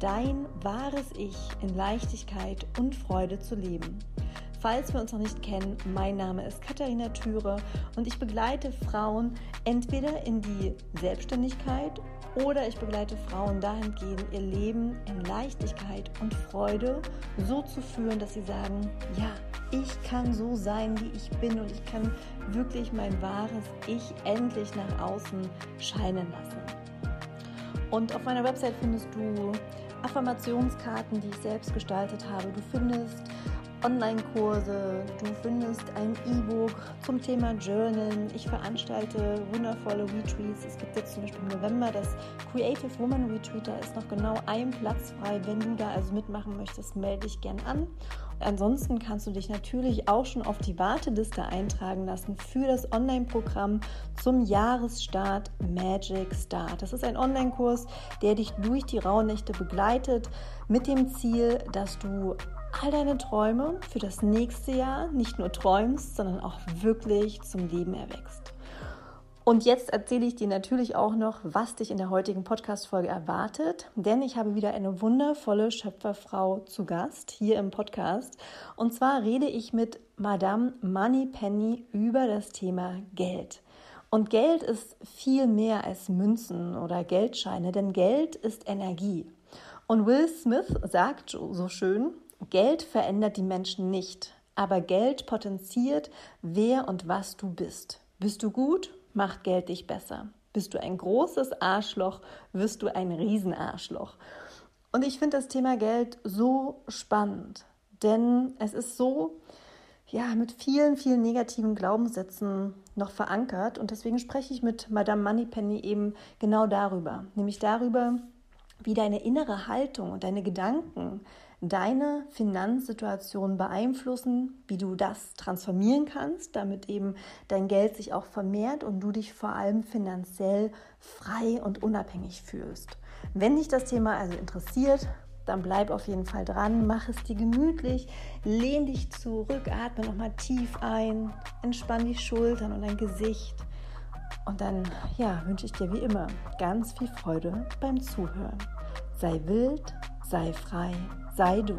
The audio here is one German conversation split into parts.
dein wahres Ich in Leichtigkeit und Freude zu leben. Falls wir uns noch nicht kennen, mein Name ist Katharina Thüre und ich begleite Frauen entweder in die Selbstständigkeit oder ich begleite Frauen dahingehend, ihr Leben in Leichtigkeit und Freude so zu führen, dass sie sagen, ja, ich kann so sein, wie ich bin und ich kann wirklich mein wahres Ich endlich nach außen scheinen lassen. Und auf meiner Website findest du Affirmationskarten, die ich selbst gestaltet habe. Du findest Online-Kurse, du findest ein E-Book zum Thema Journalen. Ich veranstalte wundervolle Retreats. Es gibt jetzt zum Beispiel im November das Creative Woman Retreat. Da ist noch genau ein Platz frei. Wenn du da also mitmachen möchtest, melde dich gern an. Ansonsten kannst du dich natürlich auch schon auf die Warteliste eintragen lassen für das Online-Programm zum Jahresstart Magic Start. Das ist ein Online-Kurs, der dich durch die Rauhnächte begleitet mit dem Ziel, dass du all deine Träume für das nächste Jahr nicht nur träumst, sondern auch wirklich zum Leben erwächst. Und jetzt erzähle ich dir natürlich auch noch, was dich in der heutigen Podcast-Folge erwartet, denn ich habe wieder eine wundervolle Schöpferfrau zu Gast hier im Podcast. Und zwar rede ich mit Madame Moneypenny über das Thema Geld. Und Geld ist viel mehr als Münzen oder Geldscheine, denn Geld ist Energie. Und Will Smith sagt so schön, Geld verändert die Menschen nicht, aber Geld potenziert, wer und was du bist. Bist du gut, macht Geld dich besser. Bist du ein großes Arschloch, wirst du ein Riesenarschloch. Und ich finde das Thema Geld so spannend, denn es ist so, ja, mit vielen, vielen negativen Glaubenssätzen noch verankert. Und deswegen spreche ich mit Madame Moneypenny eben genau darüber, nämlich darüber, wie deine innere Haltung und deine Gedanken deine Finanzsituation beeinflussen, wie du das transformieren kannst, damit eben dein Geld sich auch vermehrt und du dich vor allem finanziell frei und unabhängig fühlst. Wenn dich das Thema also interessiert, dann bleib auf jeden Fall dran, mach es dir gemütlich, lehn dich zurück, atme nochmal tief ein, entspann die Schultern und dein Gesicht. Und dann, ja, wünsche ich dir wie immer ganz viel Freude beim Zuhören. Sei wild, sei frei sei du.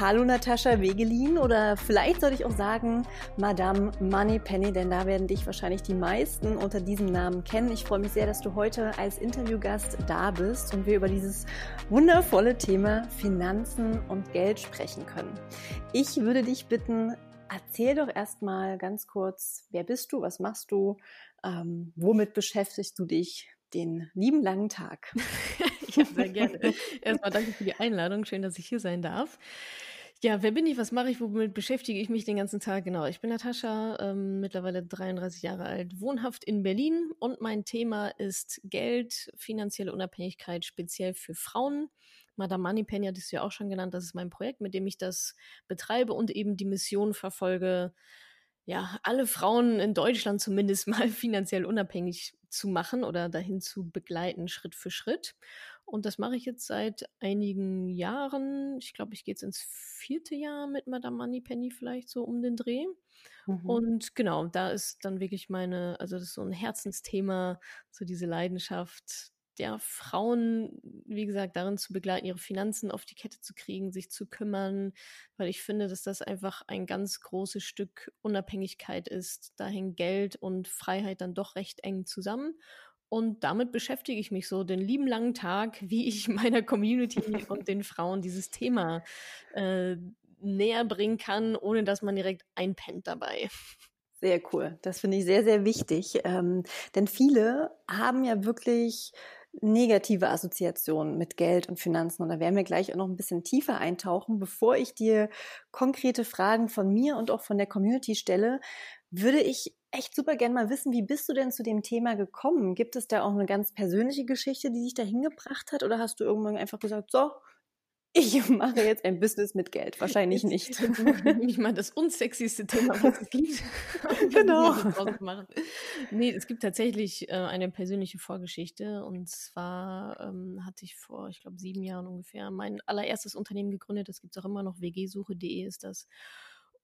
Hallo Natascha Wegelin oder vielleicht sollte ich auch sagen Madame Moneypenny, denn da werden dich wahrscheinlich die meisten unter diesem Namen kennen. Ich freue mich sehr, dass du heute als Interviewgast da bist und wir über dieses wundervolle Thema Finanzen und Geld sprechen können. Ich würde dich bitten, Erzähl doch erstmal ganz kurz, wer bist du, was machst du, ähm, womit beschäftigst du dich den lieben langen Tag? ja, sehr gerne. Erstmal danke für die Einladung, schön, dass ich hier sein darf. Ja, wer bin ich, was mache ich, womit beschäftige ich mich den ganzen Tag? Genau, ich bin Natascha, ähm, mittlerweile 33 Jahre alt, wohnhaft in Berlin und mein Thema ist Geld, finanzielle Unabhängigkeit, speziell für Frauen. Madame Moneypenny hat es ja auch schon genannt, das ist mein Projekt, mit dem ich das betreibe und eben die Mission verfolge, ja, alle Frauen in Deutschland zumindest mal finanziell unabhängig zu machen oder dahin zu begleiten, Schritt für Schritt. Und das mache ich jetzt seit einigen Jahren. Ich glaube, ich gehe jetzt ins vierte Jahr mit Madame Moneypenny vielleicht so um den Dreh. Mhm. Und genau, da ist dann wirklich meine, also das ist so ein Herzensthema, so diese Leidenschaft, ja, Frauen, wie gesagt, darin zu begleiten, ihre Finanzen auf die Kette zu kriegen, sich zu kümmern, weil ich finde, dass das einfach ein ganz großes Stück Unabhängigkeit ist. Da hängen Geld und Freiheit dann doch recht eng zusammen. Und damit beschäftige ich mich so den lieben langen Tag, wie ich meiner Community und den Frauen dieses Thema äh, näher bringen kann, ohne dass man direkt einpennt dabei. Sehr cool. Das finde ich sehr, sehr wichtig. Ähm, denn viele haben ja wirklich negative Assoziationen mit Geld und Finanzen. Und da werden wir gleich auch noch ein bisschen tiefer eintauchen. Bevor ich dir konkrete Fragen von mir und auch von der Community stelle, würde ich echt super gerne mal wissen, wie bist du denn zu dem Thema gekommen? Gibt es da auch eine ganz persönliche Geschichte, die dich da hingebracht hat? Oder hast du irgendwann einfach gesagt, so, ich mache jetzt ein Business mit Geld. Wahrscheinlich nicht. Ich meine, das unsexyste Thema, was es gibt. genau. nee, es gibt tatsächlich äh, eine persönliche Vorgeschichte. Und zwar ähm, hatte ich vor, ich glaube, sieben Jahren ungefähr mein allererstes Unternehmen gegründet. Das gibt es auch immer noch. wgsuche.de ist das.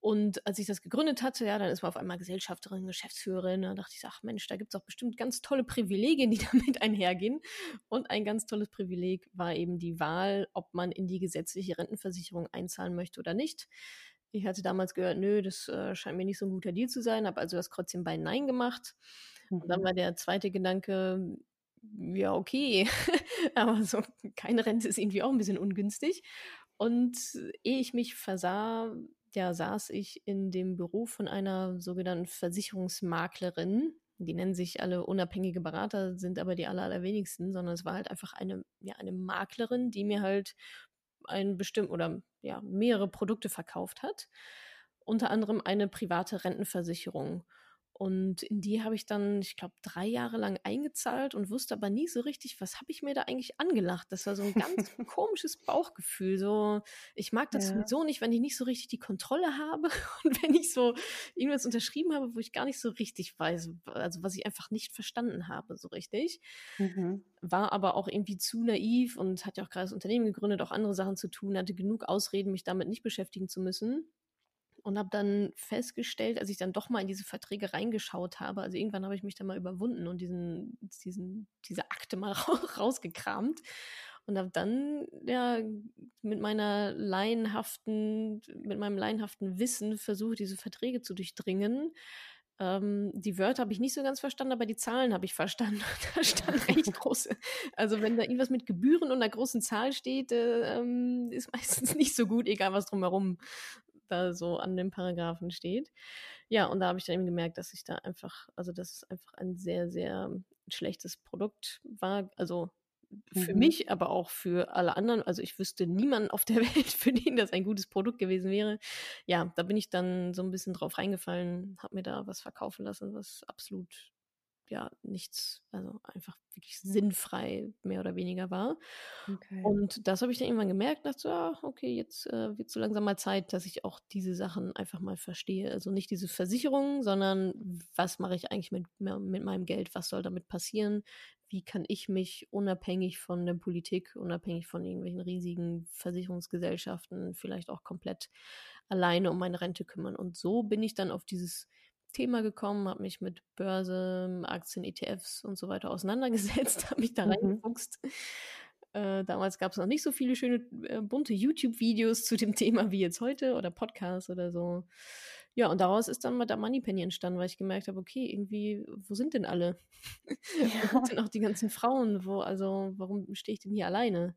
Und als ich das gegründet hatte, ja, dann ist man auf einmal Gesellschafterin, Geschäftsführerin. Da dachte ich, ach Mensch, da gibt es auch bestimmt ganz tolle Privilegien, die damit einhergehen. Und ein ganz tolles Privileg war eben die Wahl, ob man in die gesetzliche Rentenversicherung einzahlen möchte oder nicht. Ich hatte damals gehört, nö, das äh, scheint mir nicht so ein guter Deal zu sein, habe also das Kreuzchen bei Nein gemacht. Und dann mhm. war der zweite Gedanke, ja, okay, aber so keine Rente ist irgendwie auch ein bisschen ungünstig. Und ehe ich mich versah, ja, saß ich in dem Büro von einer sogenannten Versicherungsmaklerin. Die nennen sich alle unabhängige Berater, sind aber die aller, allerwenigsten, sondern es war halt einfach eine, ja, eine Maklerin, die mir halt ein bestimmt oder ja, mehrere Produkte verkauft hat. Unter anderem eine private Rentenversicherung. Und in die habe ich dann, ich glaube, drei Jahre lang eingezahlt und wusste aber nie so richtig, was habe ich mir da eigentlich angelacht. Das war so ein ganz komisches Bauchgefühl. So, ich mag das ja. sowieso nicht, wenn ich nicht so richtig die Kontrolle habe und wenn ich so irgendwas unterschrieben habe, wo ich gar nicht so richtig weiß, also was ich einfach nicht verstanden habe, so richtig. Mhm. War aber auch irgendwie zu naiv und hat ja auch gerade das Unternehmen gegründet, auch andere Sachen zu tun, hatte genug Ausreden, mich damit nicht beschäftigen zu müssen und habe dann festgestellt, als ich dann doch mal in diese Verträge reingeschaut habe, also irgendwann habe ich mich dann mal überwunden und diesen, diesen, diese Akte mal rausgekramt und habe dann ja mit meiner laienhaften, mit meinem laienhaften Wissen versucht, diese Verträge zu durchdringen. Ähm, die Wörter habe ich nicht so ganz verstanden, aber die Zahlen habe ich verstanden. da stand recht große. Also wenn da irgendwas mit Gebühren und einer großen Zahl steht, äh, ähm, ist meistens nicht so gut, egal was drumherum da so an den Paragraphen steht. Ja, und da habe ich dann eben gemerkt, dass ich da einfach, also dass es einfach ein sehr, sehr schlechtes Produkt war. Also für mhm. mich, aber auch für alle anderen. Also ich wüsste niemanden auf der Welt, für den das ein gutes Produkt gewesen wäre. Ja, da bin ich dann so ein bisschen drauf reingefallen, habe mir da was verkaufen lassen, was absolut ja nichts, also einfach wirklich sinnfrei mehr oder weniger war. Okay. Und das habe ich dann irgendwann gemerkt, dachte, ja, okay, jetzt äh, wird so langsam mal Zeit, dass ich auch diese Sachen einfach mal verstehe. Also nicht diese Versicherungen, sondern was mache ich eigentlich mit, mit meinem Geld, was soll damit passieren, wie kann ich mich unabhängig von der Politik, unabhängig von irgendwelchen riesigen Versicherungsgesellschaften, vielleicht auch komplett alleine um meine Rente kümmern. Und so bin ich dann auf dieses Thema gekommen, habe mich mit Börse, Aktien, ETFs und so weiter auseinandergesetzt, habe mich da mhm. reingefuchst. Äh, damals gab es noch nicht so viele schöne äh, bunte YouTube-Videos zu dem Thema wie jetzt heute oder Podcasts oder so. Ja, und daraus ist dann mal der Moneypenny entstanden, weil ich gemerkt habe, okay, irgendwie, wo sind denn alle? Ja. wo sind denn auch die ganzen Frauen? Wo, also, warum stehe ich denn hier alleine?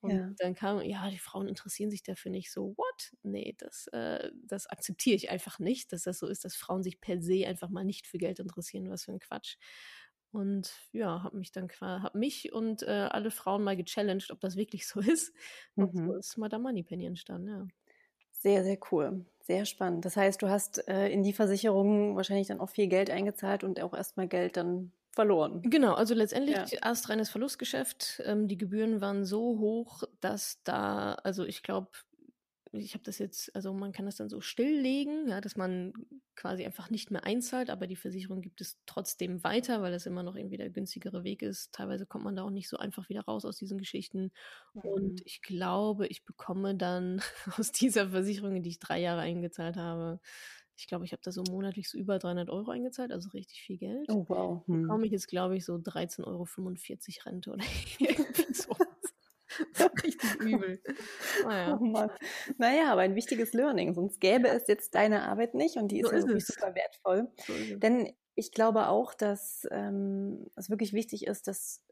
Und ja. dann kam, ja, die Frauen interessieren sich dafür nicht so, what? Nee, das, äh, das akzeptiere ich einfach nicht, dass das so ist, dass Frauen sich per se einfach mal nicht für Geld interessieren, was für ein Quatsch. Und ja, habe mich dann habe mich und äh, alle Frauen mal gechallenged, ob das wirklich so ist. Und mhm. so ist Madame Moneypenny entstanden, ja. Sehr, sehr cool. Sehr spannend. Das heißt, du hast äh, in die Versicherung wahrscheinlich dann auch viel Geld eingezahlt und auch erstmal Geld dann verloren. Genau, also letztendlich ja. erst reines Verlustgeschäft. Ähm, die Gebühren waren so hoch, dass da, also ich glaube, ich habe das jetzt, also man kann das dann so stilllegen, ja, dass man quasi einfach nicht mehr einzahlt, aber die Versicherung gibt es trotzdem weiter, weil das immer noch irgendwie der günstigere Weg ist. Teilweise kommt man da auch nicht so einfach wieder raus aus diesen Geschichten. Mhm. Und ich glaube, ich bekomme dann aus dieser Versicherung, in die ich drei Jahre eingezahlt habe, ich glaube, ich habe da so monatlich so über 300 Euro eingezahlt, also richtig viel Geld. Oh, wow. Hm. Bekomme ich jetzt, glaube ich, so 13,45 Euro Rente oder irgendwie so. richtig übel. Naja. Oh naja, aber ein wichtiges Learning, sonst gäbe es jetzt deine Arbeit nicht und die ist so ja ist wirklich es. super wertvoll. So Denn ich glaube auch, dass ähm, es wirklich wichtig ist, dass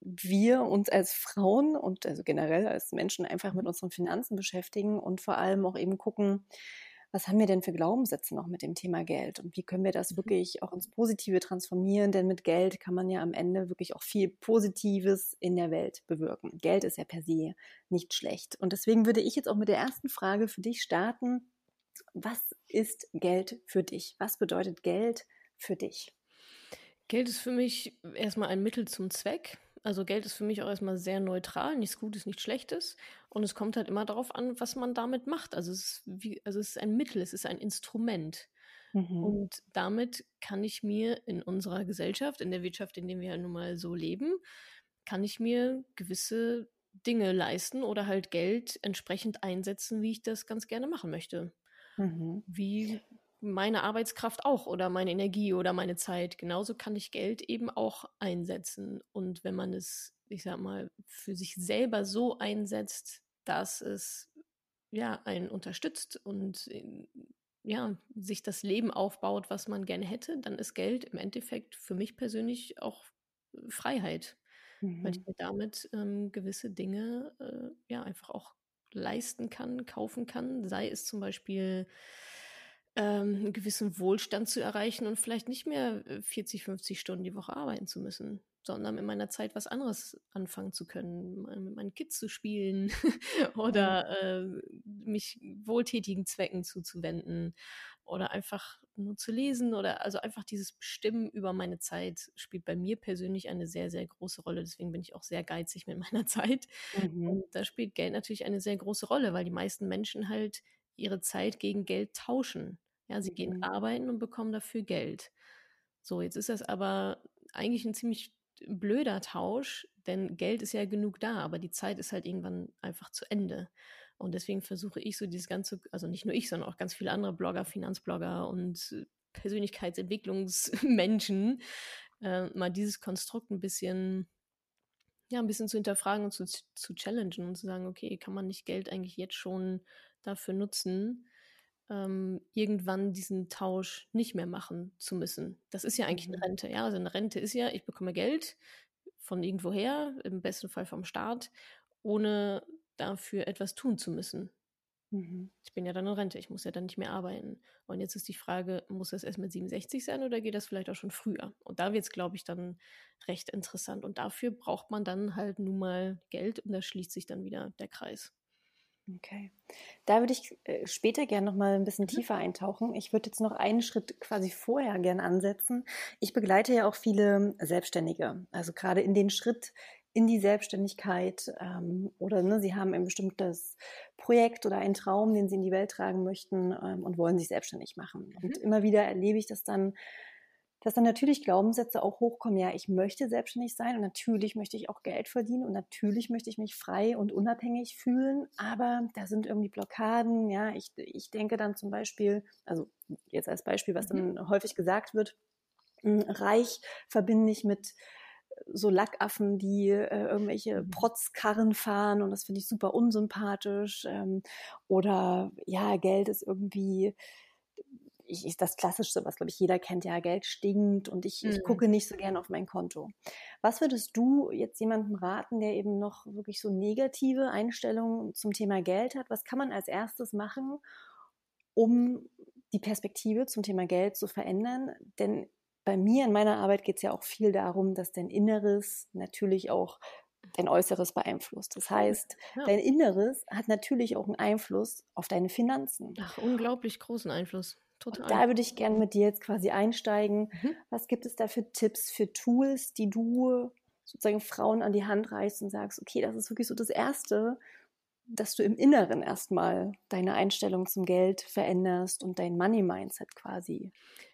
wir uns als Frauen und also generell als Menschen einfach mit mhm. unseren Finanzen beschäftigen und vor allem auch eben gucken, was haben wir denn für Glaubenssätze noch mit dem Thema Geld und wie können wir das mhm. wirklich auch ins Positive transformieren? Denn mit Geld kann man ja am Ende wirklich auch viel Positives in der Welt bewirken. Geld ist ja per se nicht schlecht. Und deswegen würde ich jetzt auch mit der ersten Frage für dich starten. Was ist Geld für dich? Was bedeutet Geld für dich? Geld ist für mich erstmal ein Mittel zum Zweck. Also Geld ist für mich auch erstmal sehr neutral, nichts Gutes, nichts Schlechtes. Und es kommt halt immer darauf an, was man damit macht. Also es ist, wie, also es ist ein Mittel, es ist ein Instrument. Mhm. Und damit kann ich mir in unserer Gesellschaft, in der Wirtschaft, in der wir ja nun mal so leben, kann ich mir gewisse Dinge leisten oder halt Geld entsprechend einsetzen, wie ich das ganz gerne machen möchte. Mhm. Wie meine Arbeitskraft auch oder meine Energie oder meine Zeit. Genauso kann ich Geld eben auch einsetzen. Und wenn man es, ich sag mal, für sich selber so einsetzt, dass es ja einen unterstützt und ja, sich das Leben aufbaut, was man gerne hätte, dann ist Geld im Endeffekt für mich persönlich auch Freiheit, mhm. weil ich mhm. mir damit ähm, gewisse Dinge äh, ja einfach auch leisten kann, kaufen kann, sei es zum Beispiel ähm, einen gewissen Wohlstand zu erreichen und vielleicht nicht mehr 40, äh, 50 Stunden die Woche arbeiten zu müssen, sondern in meiner Zeit was anderes anfangen zu können, mit meinen Kids zu spielen oder äh, mich wohltätigen Zwecken zuzuwenden oder einfach nur zu lesen oder also einfach dieses Bestimmen über meine Zeit spielt bei mir persönlich eine sehr, sehr große Rolle. Deswegen bin ich auch sehr geizig mit meiner Zeit. Mhm. Und da spielt Geld natürlich eine sehr große Rolle, weil die meisten Menschen halt ihre Zeit gegen Geld tauschen. Ja, sie gehen mhm. arbeiten und bekommen dafür Geld. So, jetzt ist das aber eigentlich ein ziemlich blöder Tausch, denn Geld ist ja genug da, aber die Zeit ist halt irgendwann einfach zu Ende. Und deswegen versuche ich so dieses ganze, also nicht nur ich, sondern auch ganz viele andere Blogger, Finanzblogger und Persönlichkeitsentwicklungsmenschen, äh, mal dieses Konstrukt ein bisschen, ja, ein bisschen zu hinterfragen und zu, zu challengen und zu sagen, okay, kann man nicht Geld eigentlich jetzt schon dafür nutzen, ähm, irgendwann diesen Tausch nicht mehr machen zu müssen. Das ist ja eigentlich mhm. eine Rente. Ja, also eine Rente ist ja, ich bekomme Geld von irgendwoher, im besten Fall vom Staat, ohne dafür etwas tun zu müssen. Mhm. Ich bin ja dann in Rente, ich muss ja dann nicht mehr arbeiten. Und jetzt ist die Frage, muss das erst mit 67 sein oder geht das vielleicht auch schon früher? Und da wird es, glaube ich, dann recht interessant. Und dafür braucht man dann halt nun mal Geld und da schließt sich dann wieder der Kreis. Okay. Da würde ich äh, später gerne noch mal ein bisschen mhm. tiefer eintauchen. Ich würde jetzt noch einen Schritt quasi vorher gerne ansetzen. Ich begleite ja auch viele Selbstständige, also gerade in den Schritt in die Selbstständigkeit ähm, oder ne, sie haben ein bestimmtes Projekt oder einen Traum, den sie in die Welt tragen möchten ähm, und wollen sich selbstständig machen. Und mhm. immer wieder erlebe ich das dann, dass dann natürlich Glaubenssätze auch hochkommen, ja, ich möchte selbstständig sein und natürlich möchte ich auch Geld verdienen und natürlich möchte ich mich frei und unabhängig fühlen, aber da sind irgendwie Blockaden, ja, ich, ich denke dann zum Beispiel, also jetzt als Beispiel, was dann mhm. häufig gesagt wird, hm, reich verbinde ich mit so Lackaffen, die äh, irgendwelche mhm. Protzkarren fahren und das finde ich super unsympathisch. Ähm, oder ja, Geld ist irgendwie ich, ich, das Klassischste, was, glaube ich, jeder kennt, ja, Geld stinkt und ich, mhm. ich gucke nicht so gern auf mein Konto. Was würdest du jetzt jemandem raten, der eben noch wirklich so negative Einstellungen zum Thema Geld hat? Was kann man als erstes machen, um die Perspektive zum Thema Geld zu verändern? Denn bei mir in meiner Arbeit geht es ja auch viel darum, dass dein Inneres natürlich auch dein Äußeres beeinflusst. Das heißt, ja. dein Inneres hat natürlich auch einen Einfluss auf deine Finanzen. Ach, unglaublich großen Einfluss. Total. Und da würde ich gerne mit dir jetzt quasi einsteigen. Mhm. Was gibt es da für Tipps, für Tools, die du sozusagen Frauen an die Hand reichst und sagst, okay, das ist wirklich so das Erste, dass du im Inneren erstmal deine Einstellung zum Geld veränderst und dein Money-Mindset quasi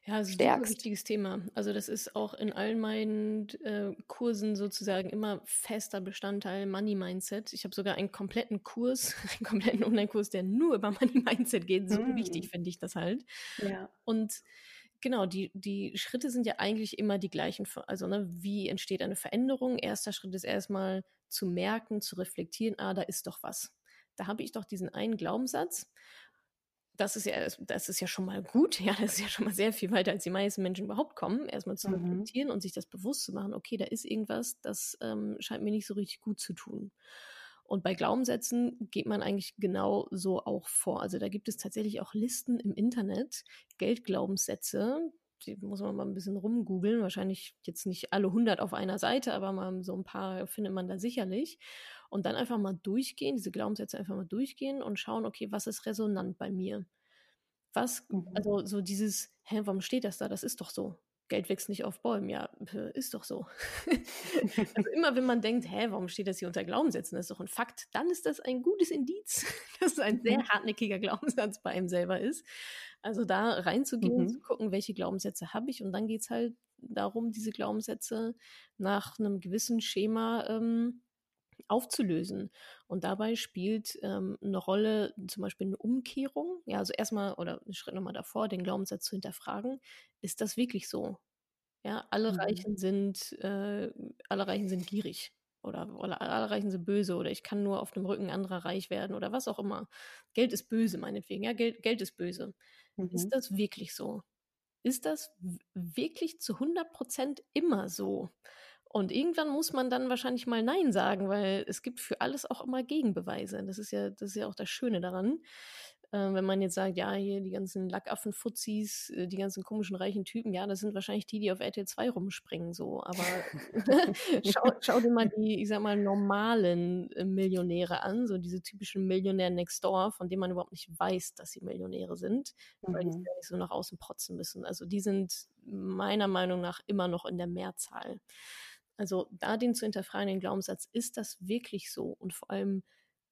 ja, das ist ein wichtiges Thema. Also das ist auch in allen meinen äh, Kursen sozusagen immer fester Bestandteil Money Mindset. Ich habe sogar einen kompletten Kurs, einen kompletten Online-Kurs, der nur über Money Mindset geht. So mm. wichtig finde ich das halt. Ja. Und genau, die, die Schritte sind ja eigentlich immer die gleichen. Also ne, wie entsteht eine Veränderung? Erster Schritt ist erstmal zu merken, zu reflektieren, ah, da ist doch was. Da habe ich doch diesen einen Glaubenssatz das ist ja, das ist ja schon mal gut. Ja, das ist ja schon mal sehr viel weiter, als die meisten Menschen überhaupt kommen. Erstmal zu mhm. reflektieren und sich das bewusst zu machen, okay, da ist irgendwas, das ähm, scheint mir nicht so richtig gut zu tun. Und bei Glaubenssätzen geht man eigentlich genau so auch vor. Also da gibt es tatsächlich auch Listen im Internet, Geldglaubenssätze, die muss man mal ein bisschen rumgoogeln. Wahrscheinlich jetzt nicht alle 100 auf einer Seite, aber mal so ein paar findet man da sicherlich. Und dann einfach mal durchgehen, diese Glaubenssätze einfach mal durchgehen und schauen, okay, was ist resonant bei mir? Was, mhm. also so dieses, hä, warum steht das da? Das ist doch so. Geld wächst nicht auf Bäumen. Ja, ist doch so. also immer wenn man denkt, hä, warum steht das hier unter Glaubenssätzen? Das ist doch ein Fakt. Dann ist das ein gutes Indiz, dass es ein sehr mhm. hartnäckiger Glaubenssatz bei einem selber ist. Also da reinzugehen, mhm. zu gucken, welche Glaubenssätze habe ich. Und dann geht es halt darum, diese Glaubenssätze nach einem gewissen Schema ähm, aufzulösen. Und dabei spielt ähm, eine Rolle zum Beispiel eine Umkehrung. Ja, also erstmal oder einen Schritt nochmal davor, den Glaubenssatz zu hinterfragen. Ist das wirklich so? Ja, alle mhm. Reichen sind, äh, alle Reichen sind gierig. Oder, oder alle Reichen sind böse oder ich kann nur auf dem Rücken anderer reich werden oder was auch immer. Geld ist böse, meinetwegen. Ja, Geld, Geld ist böse. Mhm. Ist das wirklich so? Ist das wirklich zu 100 Prozent immer so? Und irgendwann muss man dann wahrscheinlich mal Nein sagen, weil es gibt für alles auch immer Gegenbeweise. Das ist ja, das ist ja auch das Schöne daran. Äh, wenn man jetzt sagt, ja, hier die ganzen Lackaffen-Fuzis, äh, die ganzen komischen reichen Typen, ja, das sind wahrscheinlich die, die auf RTL 2 rumspringen, so. Aber schau, schau, dir mal die, ich sag mal, normalen äh, Millionäre an, so diese typischen Millionär Next Door, von denen man überhaupt nicht weiß, dass sie Millionäre sind, mhm. weil die mhm. ja nicht so nach außen protzen müssen. Also die sind meiner Meinung nach immer noch in der Mehrzahl. Also da den zu hinterfragen, den Glaubenssatz, ist das wirklich so? Und vor allem,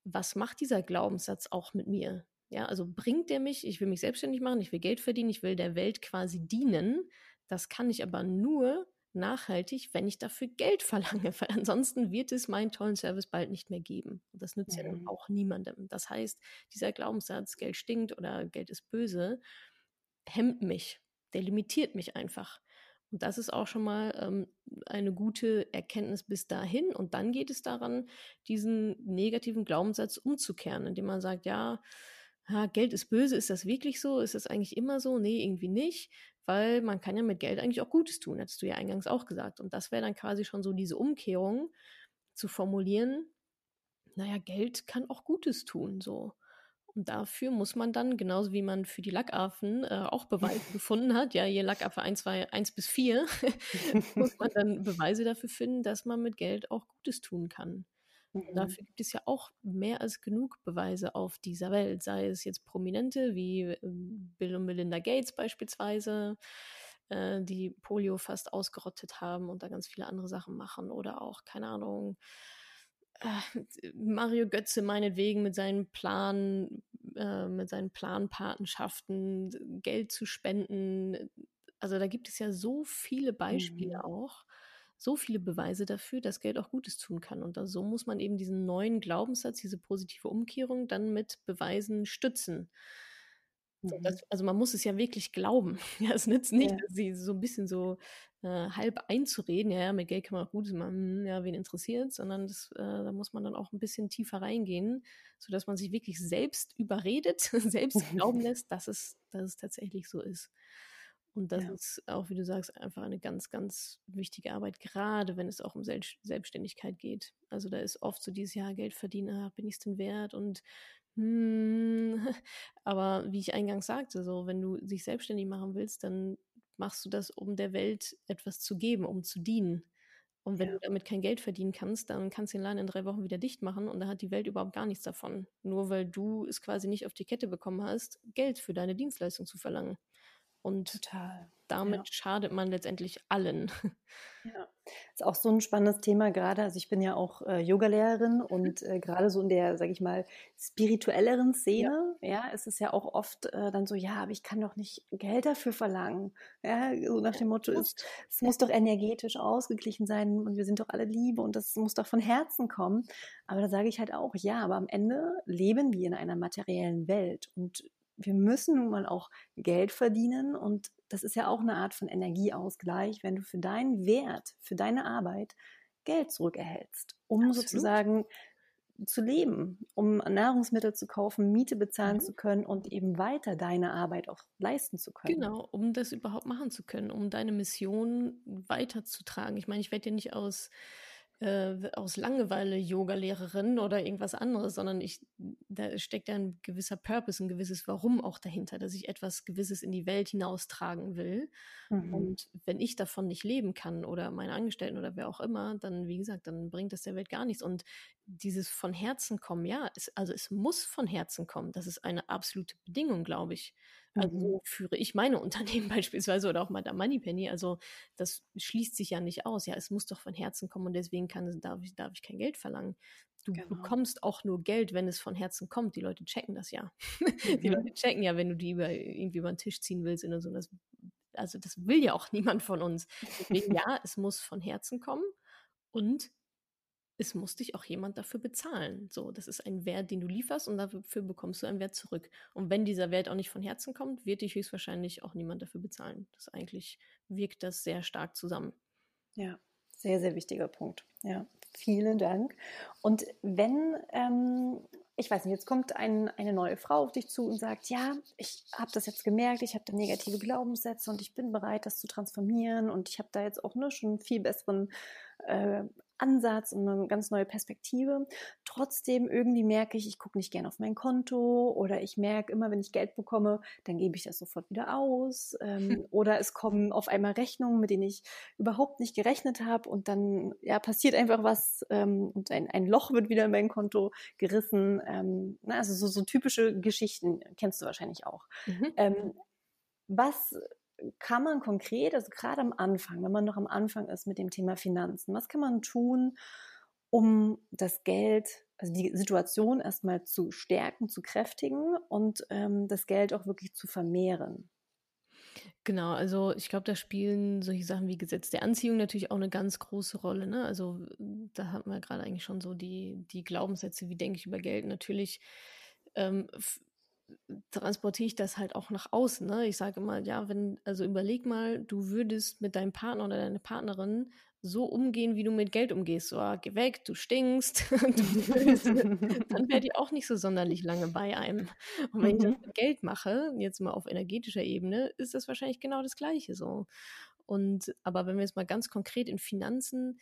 was macht dieser Glaubenssatz auch mit mir? Ja, also bringt der mich, ich will mich selbstständig machen, ich will Geld verdienen, ich will der Welt quasi dienen. Das kann ich aber nur nachhaltig, wenn ich dafür Geld verlange, weil ansonsten wird es meinen tollen Service bald nicht mehr geben. Und das nützt mhm. ja dann auch niemandem. Das heißt, dieser Glaubenssatz, Geld stinkt oder Geld ist böse, hemmt mich, der limitiert mich einfach. Und das ist auch schon mal ähm, eine gute Erkenntnis bis dahin. Und dann geht es daran, diesen negativen Glaubenssatz umzukehren, indem man sagt, ja, ja, Geld ist böse, ist das wirklich so? Ist das eigentlich immer so? Nee, irgendwie nicht, weil man kann ja mit Geld eigentlich auch Gutes tun, hattest du ja eingangs auch gesagt. Und das wäre dann quasi schon so diese Umkehrung zu formulieren, naja, Geld kann auch Gutes tun, so. Und dafür muss man dann, genauso wie man für die Lackaffen äh, auch Beweise gefunden hat, ja, je Lackaffe 1, 2, 1 bis 4, muss man dann Beweise dafür finden, dass man mit Geld auch Gutes tun kann. Mhm. Dafür gibt es ja auch mehr als genug Beweise auf dieser Welt, sei es jetzt Prominente wie ähm, Bill und Melinda Gates beispielsweise, äh, die Polio fast ausgerottet haben und da ganz viele andere Sachen machen oder auch, keine Ahnung, Mario Götze meinetwegen mit seinen Plan, äh, mit seinen Planpatenschaften Geld zu spenden. Also da gibt es ja so viele Beispiele mhm. auch, so viele Beweise dafür, dass Geld auch Gutes tun kann. Und so muss man eben diesen neuen Glaubenssatz, diese positive Umkehrung dann mit Beweisen stützen. So, das, also man muss es ja wirklich glauben. Ja, es nützt nicht, ja. sie so ein bisschen so äh, halb einzureden, ja, mit Geld kann man Gutes machen, ja, wen interessiert, sondern das, äh, da muss man dann auch ein bisschen tiefer reingehen, sodass man sich wirklich selbst überredet, selbst glauben lässt, dass es, dass es tatsächlich so ist. Und das ja. ist auch, wie du sagst, einfach eine ganz, ganz wichtige Arbeit, gerade wenn es auch um Sel Selbstständigkeit geht. Also da ist oft so dieses Jahr Geld verdienen, ah, bin ich es denn wert? Und hm, aber wie ich eingangs sagte, so wenn du dich selbstständig machen willst, dann machst du das, um der Welt etwas zu geben, um zu dienen. Und wenn ja. du damit kein Geld verdienen kannst, dann kannst du den Laden in drei Wochen wieder dicht machen und da hat die Welt überhaupt gar nichts davon. Nur weil du es quasi nicht auf die Kette bekommen hast, Geld für deine Dienstleistung zu verlangen. Und Total. damit ja. schadet man letztendlich allen. Ja, ist auch so ein spannendes Thema gerade. Also ich bin ja auch äh, Yogalehrerin und äh, gerade so in der, sage ich mal, spirituelleren Szene, ja, ja ist es ja auch oft äh, dann so, ja, aber ich kann doch nicht Geld dafür verlangen. Ja, so nach dem Motto ist, es muss doch energetisch ausgeglichen sein und wir sind doch alle Liebe und das muss doch von Herzen kommen. Aber da sage ich halt auch, ja, aber am Ende leben wir in einer materiellen Welt und wir müssen nun mal auch Geld verdienen und das ist ja auch eine Art von Energieausgleich, wenn du für deinen Wert, für deine Arbeit Geld zurückerhältst, um Absolut. sozusagen zu leben, um Nahrungsmittel zu kaufen, Miete bezahlen mhm. zu können und eben weiter deine Arbeit auch leisten zu können. Genau, um das überhaupt machen zu können, um deine Mission weiterzutragen. Ich meine, ich werde ja nicht aus äh, aus Langeweile Yoga-Lehrerin oder irgendwas anderes, sondern ich, da steckt ja ein gewisser Purpose, ein gewisses Warum auch dahinter, dass ich etwas Gewisses in die Welt hinaustragen will. Mhm. Und wenn ich davon nicht leben kann oder meine Angestellten oder wer auch immer, dann, wie gesagt, dann bringt das der Welt gar nichts. Und dieses von Herzen kommen, ja, es, also es muss von Herzen kommen. Das ist eine absolute Bedingung, glaube ich. Also mhm. so führe ich meine Unternehmen beispielsweise oder auch mal der Moneypenny. Also das schließt sich ja nicht aus. Ja, es muss doch von Herzen kommen und deswegen kann, darf, ich, darf ich kein Geld verlangen. Du genau. bekommst auch nur Geld, wenn es von Herzen kommt. Die Leute checken das ja. Mhm. Die Leute checken ja, wenn du die über, irgendwie über den Tisch ziehen willst in so. Das, also das will ja auch niemand von uns. Deswegen ja, es muss von Herzen kommen und es muss dich auch jemand dafür bezahlen. So, das ist ein Wert, den du lieferst und dafür bekommst du einen Wert zurück. Und wenn dieser Wert auch nicht von Herzen kommt, wird dich höchstwahrscheinlich auch niemand dafür bezahlen. Das eigentlich wirkt das sehr stark zusammen. Ja, sehr, sehr wichtiger Punkt. Ja, vielen Dank. Und wenn, ähm, ich weiß nicht, jetzt kommt ein, eine neue Frau auf dich zu und sagt, ja, ich habe das jetzt gemerkt, ich habe da negative Glaubenssätze und ich bin bereit, das zu transformieren und ich habe da jetzt auch ne, schon einen viel besseren äh, Ansatz und eine ganz neue Perspektive. Trotzdem irgendwie merke ich, ich gucke nicht gerne auf mein Konto oder ich merke immer, wenn ich Geld bekomme, dann gebe ich das sofort wieder aus. Ähm, oder es kommen auf einmal Rechnungen, mit denen ich überhaupt nicht gerechnet habe und dann ja, passiert einfach was ähm, und ein, ein Loch wird wieder in mein Konto gerissen. Ähm, na, also so, so typische Geschichten kennst du wahrscheinlich auch. Mhm. Ähm, was kann man konkret, also gerade am Anfang, wenn man noch am Anfang ist mit dem Thema Finanzen, was kann man tun, um das Geld, also die Situation erstmal zu stärken, zu kräftigen und ähm, das Geld auch wirklich zu vermehren? Genau, also ich glaube, da spielen solche Sachen wie Gesetz der Anziehung natürlich auch eine ganz große Rolle. Ne? Also da hatten wir gerade eigentlich schon so die, die Glaubenssätze, wie denke ich über Geld. Natürlich ähm, transportiere ich das halt auch nach außen. Ne? Ich sage mal, ja, wenn, also überleg mal, du würdest mit deinem Partner oder deiner Partnerin so umgehen, wie du mit Geld umgehst. So, ah, geh weg, du stinkst, du dann wäre die auch nicht so sonderlich lange bei einem. Und wenn ich das mhm. mit Geld mache, jetzt mal auf energetischer Ebene, ist das wahrscheinlich genau das Gleiche so. Und aber wenn wir jetzt mal ganz konkret in Finanzen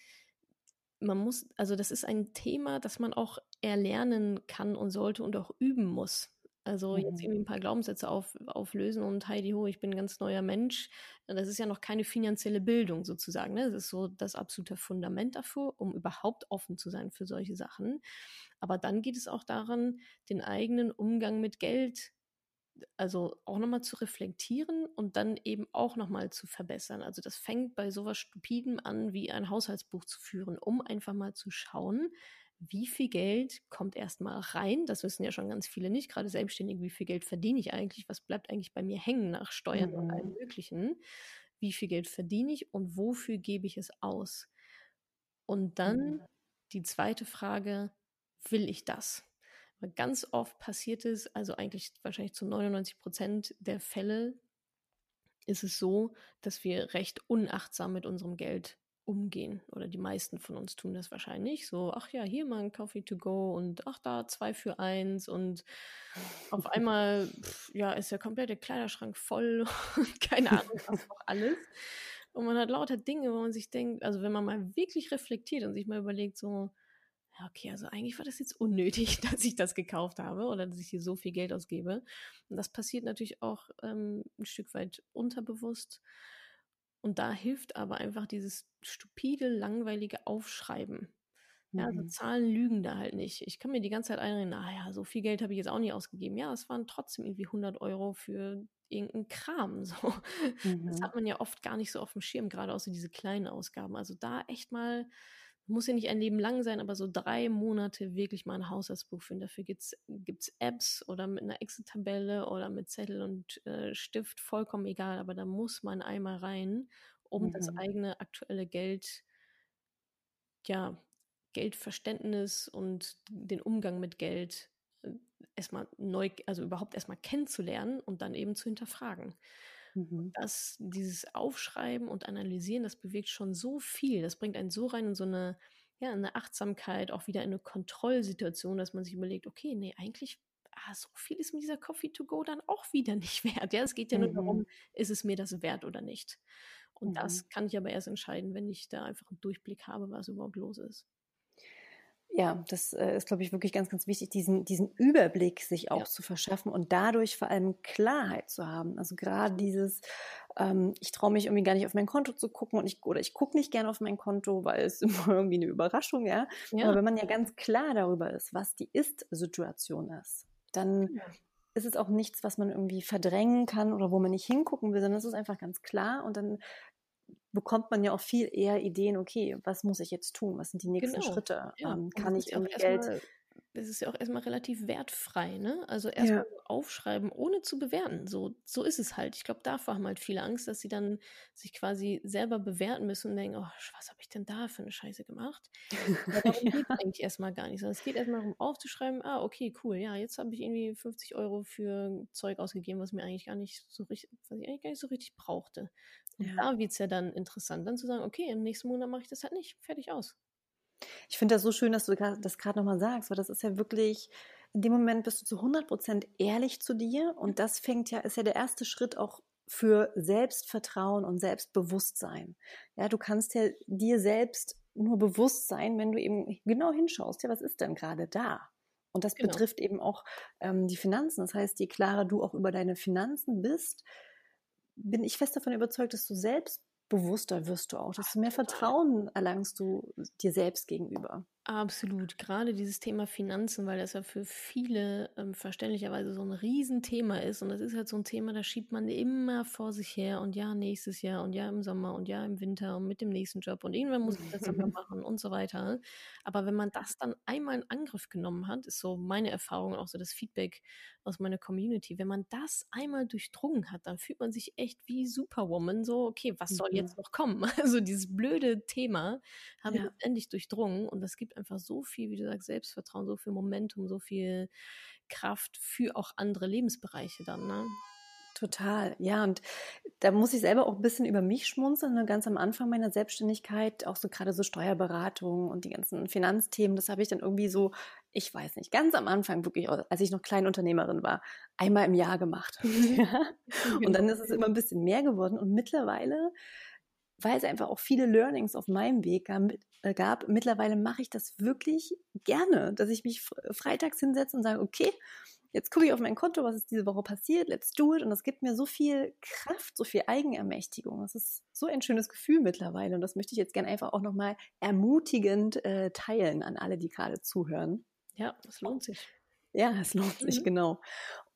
man muss, also das ist ein Thema, das man auch erlernen kann und sollte und auch üben muss. Also jetzt mhm. irgendwie ein paar Glaubenssätze auf, auflösen und Heidi ho, ich bin ein ganz neuer Mensch. Das ist ja noch keine finanzielle Bildung sozusagen. Ne? Das ist so das absolute Fundament dafür, um überhaupt offen zu sein für solche Sachen. Aber dann geht es auch daran, den eigenen Umgang mit Geld also auch nochmal zu reflektieren und dann eben auch nochmal zu verbessern. Also das fängt bei sowas Stupidem an, wie ein Haushaltsbuch zu führen, um einfach mal zu schauen, wie viel Geld kommt erstmal rein? Das wissen ja schon ganz viele nicht, gerade selbstständig, wie viel Geld verdiene ich eigentlich? Was bleibt eigentlich bei mir hängen nach Steuern mhm. und allem mhm. Möglichen? Wie viel Geld verdiene ich und wofür gebe ich es aus? Und dann mhm. die zweite Frage, will ich das? Weil ganz oft passiert es, also eigentlich wahrscheinlich zu 99 Prozent der Fälle ist es so, dass wir recht unachtsam mit unserem Geld umgehen. Oder die meisten von uns tun das wahrscheinlich. So, ach ja, hier mal ein Coffee to go und ach da zwei für eins und auf einmal, pff, ja, ist der komplette Kleiderschrank voll und keine Ahnung, was noch alles. Und man hat lauter Dinge, wo man sich denkt, also wenn man mal wirklich reflektiert und sich mal überlegt, so, ja, okay, also eigentlich war das jetzt unnötig, dass ich das gekauft habe oder dass ich hier so viel Geld ausgebe. Und das passiert natürlich auch ähm, ein Stück weit unterbewusst. Und da hilft aber einfach dieses stupide, langweilige Aufschreiben. Ja, also mhm. Zahlen lügen da halt nicht. Ich kann mir die ganze Zeit einreden, naja, so viel Geld habe ich jetzt auch nicht ausgegeben. Ja, es waren trotzdem irgendwie 100 Euro für irgendeinen Kram. So. Mhm. Das hat man ja oft gar nicht so auf dem Schirm, gerade außer diese kleinen Ausgaben. Also da echt mal muss ja nicht ein Leben lang sein, aber so drei Monate wirklich mal ein Haushaltsbuch führen. Dafür gibt es Apps oder mit einer Excel-Tabelle oder mit Zettel und äh, Stift, vollkommen egal, aber da muss man einmal rein, um mhm. das eigene aktuelle Geld, ja, Geldverständnis und den Umgang mit Geld äh, erstmal neu, also überhaupt erstmal kennenzulernen und dann eben zu hinterfragen. Mhm. Das, dieses Aufschreiben und Analysieren, das bewegt schon so viel. Das bringt einen so rein in so eine, ja, eine Achtsamkeit, auch wieder in eine Kontrollsituation, dass man sich überlegt, okay, nee, eigentlich, ah, so viel ist mir dieser Coffee to go dann auch wieder nicht wert. Ja, es geht ja mhm. nur darum, ist es mir das wert oder nicht. Und mhm. das kann ich aber erst entscheiden, wenn ich da einfach einen Durchblick habe, was überhaupt los ist ja, das äh, ist, glaube ich, wirklich ganz, ganz wichtig, diesen, diesen Überblick sich auch ja. zu verschaffen und dadurch vor allem Klarheit zu haben. Also gerade dieses, ähm, ich traue mich irgendwie gar nicht auf mein Konto zu gucken und ich, oder ich gucke nicht gerne auf mein Konto, weil es immer irgendwie eine Überraschung, ja? ja. Aber wenn man ja ganz klar darüber ist, was die Ist-Situation ist, dann ja. ist es auch nichts, was man irgendwie verdrängen kann oder wo man nicht hingucken will, sondern es ist einfach ganz klar und dann bekommt man ja auch viel eher Ideen, okay, was muss ich jetzt tun? Was sind die nächsten genau. Schritte? Ja. Ähm, kann ich irgendwie Geld es ist ja auch erstmal relativ wertfrei, ne? Also erstmal ja. aufschreiben, ohne zu bewerten. So, so ist es halt. Ich glaube, davor haben halt viele Angst, dass sie dann sich quasi selber bewerten müssen und denken, oh, was habe ich denn da für eine Scheiße gemacht? Aber darum geht es eigentlich erstmal gar nicht, sondern es geht erstmal darum aufzuschreiben, ah, okay, cool, ja, jetzt habe ich irgendwie 50 Euro für Zeug ausgegeben, was mir eigentlich gar nicht so richtig, was ich eigentlich gar nicht so richtig brauchte. Und ja. da wird es ja dann interessant, dann zu sagen, okay, im nächsten Monat mache ich das halt nicht, fertig aus. Ich finde das so schön, dass du das gerade nochmal sagst, weil das ist ja wirklich, in dem Moment bist du zu 100 Prozent ehrlich zu dir und das fängt ja, ist ja der erste Schritt auch für Selbstvertrauen und Selbstbewusstsein. Ja, du kannst ja dir selbst nur bewusst sein, wenn du eben genau hinschaust, ja, was ist denn gerade da? Und das genau. betrifft eben auch ähm, die Finanzen. Das heißt, je klarer du auch über deine Finanzen bist, bin ich fest davon überzeugt, dass du selbst bewusster wirst du auch, desto mehr Vertrauen erlangst du dir selbst gegenüber. Absolut. Gerade dieses Thema Finanzen, weil das ja für viele ähm, verständlicherweise so ein Riesenthema ist. Und das ist halt so ein Thema, da schiebt man immer vor sich her und ja, nächstes Jahr und ja im Sommer und ja im Winter und mit dem nächsten Job und irgendwann muss ich das dann machen und so weiter. Aber wenn man das dann einmal in Angriff genommen hat, ist so meine Erfahrung und auch so das Feedback aus meiner Community, wenn man das einmal durchdrungen hat, dann fühlt man sich echt wie Superwoman, so, okay, was soll jetzt noch kommen? Also dieses blöde Thema habe ja. ich endlich durchdrungen und das gibt einfach so viel, wie du sagst, Selbstvertrauen, so viel Momentum, so viel Kraft für auch andere Lebensbereiche dann, ne? Total, ja. Und da muss ich selber auch ein bisschen über mich schmunzeln. Ne? Ganz am Anfang meiner Selbstständigkeit, auch so gerade so Steuerberatung und die ganzen Finanzthemen, das habe ich dann irgendwie so, ich weiß nicht, ganz am Anfang wirklich, als ich noch Kleinunternehmerin war, einmal im Jahr gemacht. ja? Und dann ist es immer ein bisschen mehr geworden. Und mittlerweile weil es einfach auch viele Learnings auf meinem Weg äh, gab. Mittlerweile mache ich das wirklich gerne, dass ich mich freitags hinsetze und sage, okay, jetzt gucke ich auf mein Konto, was ist diese Woche passiert, let's do it. Und das gibt mir so viel Kraft, so viel Eigenermächtigung. Das ist so ein schönes Gefühl mittlerweile. Und das möchte ich jetzt gerne einfach auch nochmal ermutigend äh, teilen an alle, die gerade zuhören. Ja, das lohnt sich. Ja, es lohnt sich, mhm. genau.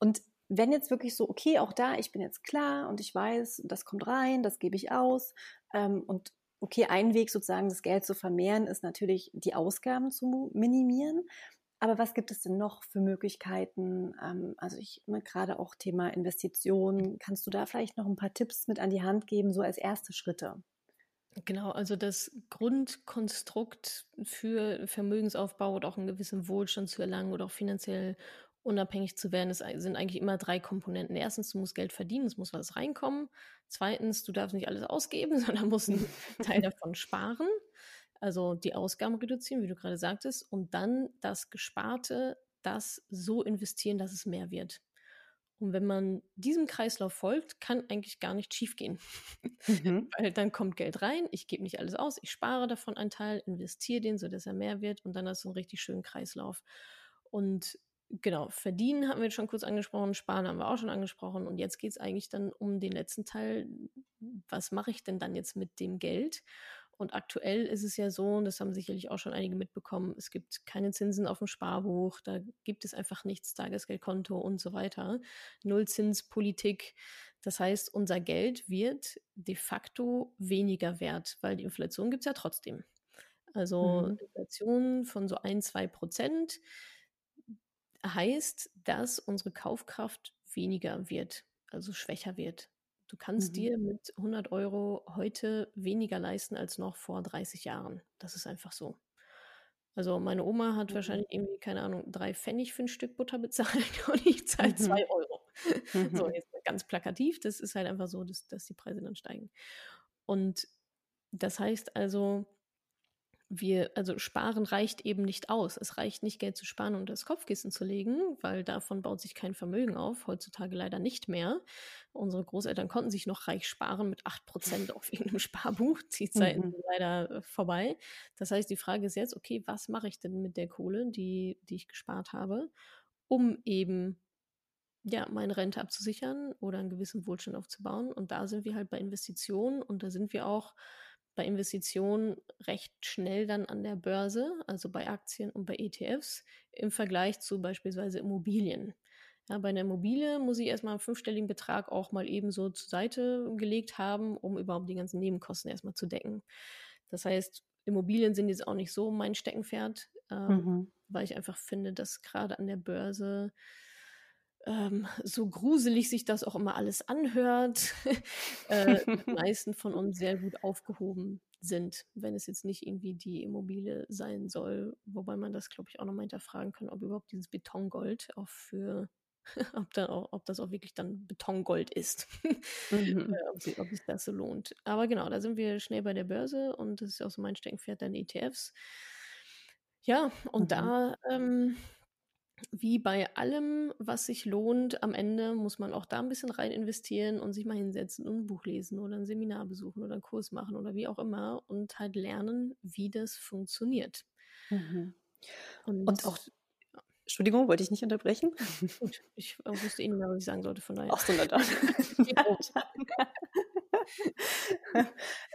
Und wenn jetzt wirklich so, okay, auch da, ich bin jetzt klar und ich weiß, das kommt rein, das gebe ich aus. Ähm, und okay, ein Weg sozusagen, das Geld zu vermehren, ist natürlich, die Ausgaben zu minimieren. Aber was gibt es denn noch für Möglichkeiten? Ähm, also ich ne, gerade auch Thema Investitionen. Kannst du da vielleicht noch ein paar Tipps mit an die Hand geben, so als erste Schritte? Genau, also das Grundkonstrukt für Vermögensaufbau oder auch einen gewissen Wohlstand zu erlangen oder auch finanziell unabhängig zu werden, ist, sind eigentlich immer drei Komponenten. Erstens, du musst Geld verdienen, es muss was reinkommen. Zweitens, du darfst nicht alles ausgeben, sondern musst einen Teil davon sparen. Also die Ausgaben reduzieren, wie du gerade sagtest. Und dann das Gesparte, das so investieren, dass es mehr wird. Und wenn man diesem Kreislauf folgt, kann eigentlich gar nicht schiefgehen. Mhm. Weil dann kommt Geld rein, ich gebe nicht alles aus, ich spare davon einen Teil, investiere den, sodass er mehr wird und dann hast du einen richtig schönen Kreislauf. Und Genau, verdienen haben wir schon kurz angesprochen, sparen haben wir auch schon angesprochen und jetzt geht es eigentlich dann um den letzten Teil. Was mache ich denn dann jetzt mit dem Geld? Und aktuell ist es ja so, und das haben sicherlich auch schon einige mitbekommen, es gibt keine Zinsen auf dem Sparbuch, da gibt es einfach nichts, Tagesgeldkonto und so weiter. Nullzinspolitik. Das heißt, unser Geld wird de facto weniger wert, weil die Inflation gibt es ja trotzdem. Also mhm. Inflation von so ein, zwei Prozent heißt, dass unsere Kaufkraft weniger wird, also schwächer wird. Du kannst mhm. dir mit 100 Euro heute weniger leisten als noch vor 30 Jahren. Das ist einfach so. Also meine Oma hat mhm. wahrscheinlich irgendwie, keine Ahnung, drei Pfennig für ein Stück Butter bezahlt und ich zahle mhm. zwei Euro. So, jetzt ganz plakativ, das ist halt einfach so, dass, dass die Preise dann steigen. Und das heißt also, wir, also sparen reicht eben nicht aus. Es reicht nicht, Geld zu sparen und das Kopfkissen zu legen, weil davon baut sich kein Vermögen auf. Heutzutage leider nicht mehr. Unsere Großeltern konnten sich noch reich sparen mit 8% auf irgendeinem Sparbuch. Die Zeiten mhm. sind leider äh, vorbei. Das heißt, die Frage ist jetzt, okay, was mache ich denn mit der Kohle, die, die ich gespart habe, um eben ja, meine Rente abzusichern oder einen gewissen Wohlstand aufzubauen. Und da sind wir halt bei Investitionen und da sind wir auch bei Investitionen recht schnell dann an der Börse, also bei Aktien und bei ETFs, im Vergleich zu beispielsweise Immobilien. Ja, bei einer Immobilie muss ich erstmal einen fünfstelligen Betrag auch mal eben so zur Seite gelegt haben, um überhaupt die ganzen Nebenkosten erstmal zu decken. Das heißt, Immobilien sind jetzt auch nicht so mein Steckenpferd, ähm, mhm. weil ich einfach finde, dass gerade an der Börse ähm, so gruselig sich das auch immer alles anhört, äh, die meisten von uns sehr gut aufgehoben sind, wenn es jetzt nicht irgendwie die Immobilie sein soll, wobei man das, glaube ich, auch nochmal hinterfragen kann, ob überhaupt dieses Betongold auch für ob, da auch, ob das auch wirklich dann Betongold ist, mhm. äh, ob, sie, ob sich das so lohnt. Aber genau, da sind wir schnell bei der Börse und das ist auch so mein Steckenpferd, dann ETFs. Ja, und mhm. da ähm, wie bei allem, was sich lohnt, am Ende muss man auch da ein bisschen rein investieren und sich mal hinsetzen und ein Buch lesen oder ein Seminar besuchen oder einen Kurs machen oder wie auch immer und halt lernen, wie das funktioniert. Mhm. Und, und, auch, Entschuldigung, wollte ich nicht unterbrechen? Gut, ich wusste eh nicht mehr, was ich sagen sollte, von daher. Ach so, na dann.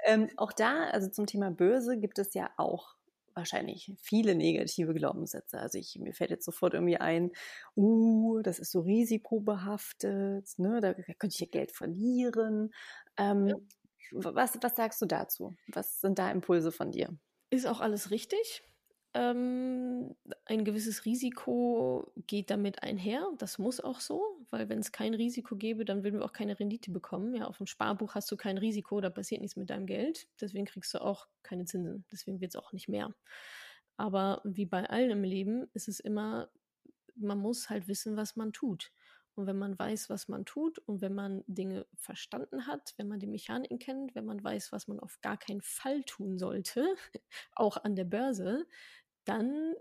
ähm, auch da, also zum Thema Börse, gibt es ja auch wahrscheinlich viele negative Glaubenssätze. Also ich, mir fällt jetzt sofort irgendwie ein, uh, das ist so risikobehaftet, ne, da, könnte ich ja Geld verlieren. Ähm, ja. was, was sagst du dazu? Was sind da Impulse von dir? Ist auch alles richtig. Ähm, ein gewisses Risiko geht damit einher. Das muss auch so, weil wenn es kein Risiko gäbe, dann würden wir auch keine Rendite bekommen. Ja, auf dem Sparbuch hast du kein Risiko, da passiert nichts mit deinem Geld. Deswegen kriegst du auch keine Zinsen. Deswegen wird es auch nicht mehr. Aber wie bei allen im Leben ist es immer, man muss halt wissen, was man tut. Und wenn man weiß, was man tut und wenn man Dinge verstanden hat, wenn man die Mechaniken kennt, wenn man weiß, was man auf gar keinen Fall tun sollte, auch an der Börse, dann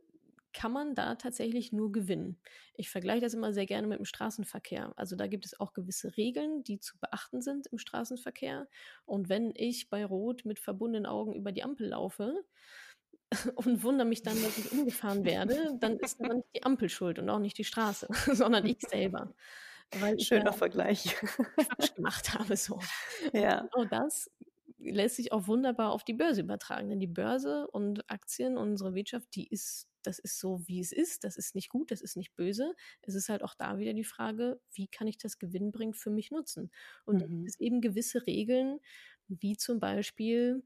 kann man da tatsächlich nur gewinnen. Ich vergleiche das immer sehr gerne mit dem Straßenverkehr. Also da gibt es auch gewisse Regeln, die zu beachten sind im Straßenverkehr. Und wenn ich bei Rot mit verbundenen Augen über die Ampel laufe und wundere mich dann, dass ich umgefahren werde, dann ist aber nicht die Ampel schuld und auch nicht die Straße, sondern ich selber. Weil Schöner ich Vergleich. Falsch gemacht habe so. Ja. Genau das lässt sich auch wunderbar auf die Börse übertragen. Denn die Börse und Aktien, unsere Wirtschaft, die ist, das ist so, wie es ist. Das ist nicht gut, das ist nicht böse. Es ist halt auch da wieder die Frage, wie kann ich das gewinnbringend für mich nutzen? Und mhm. es eben gewisse Regeln, wie zum Beispiel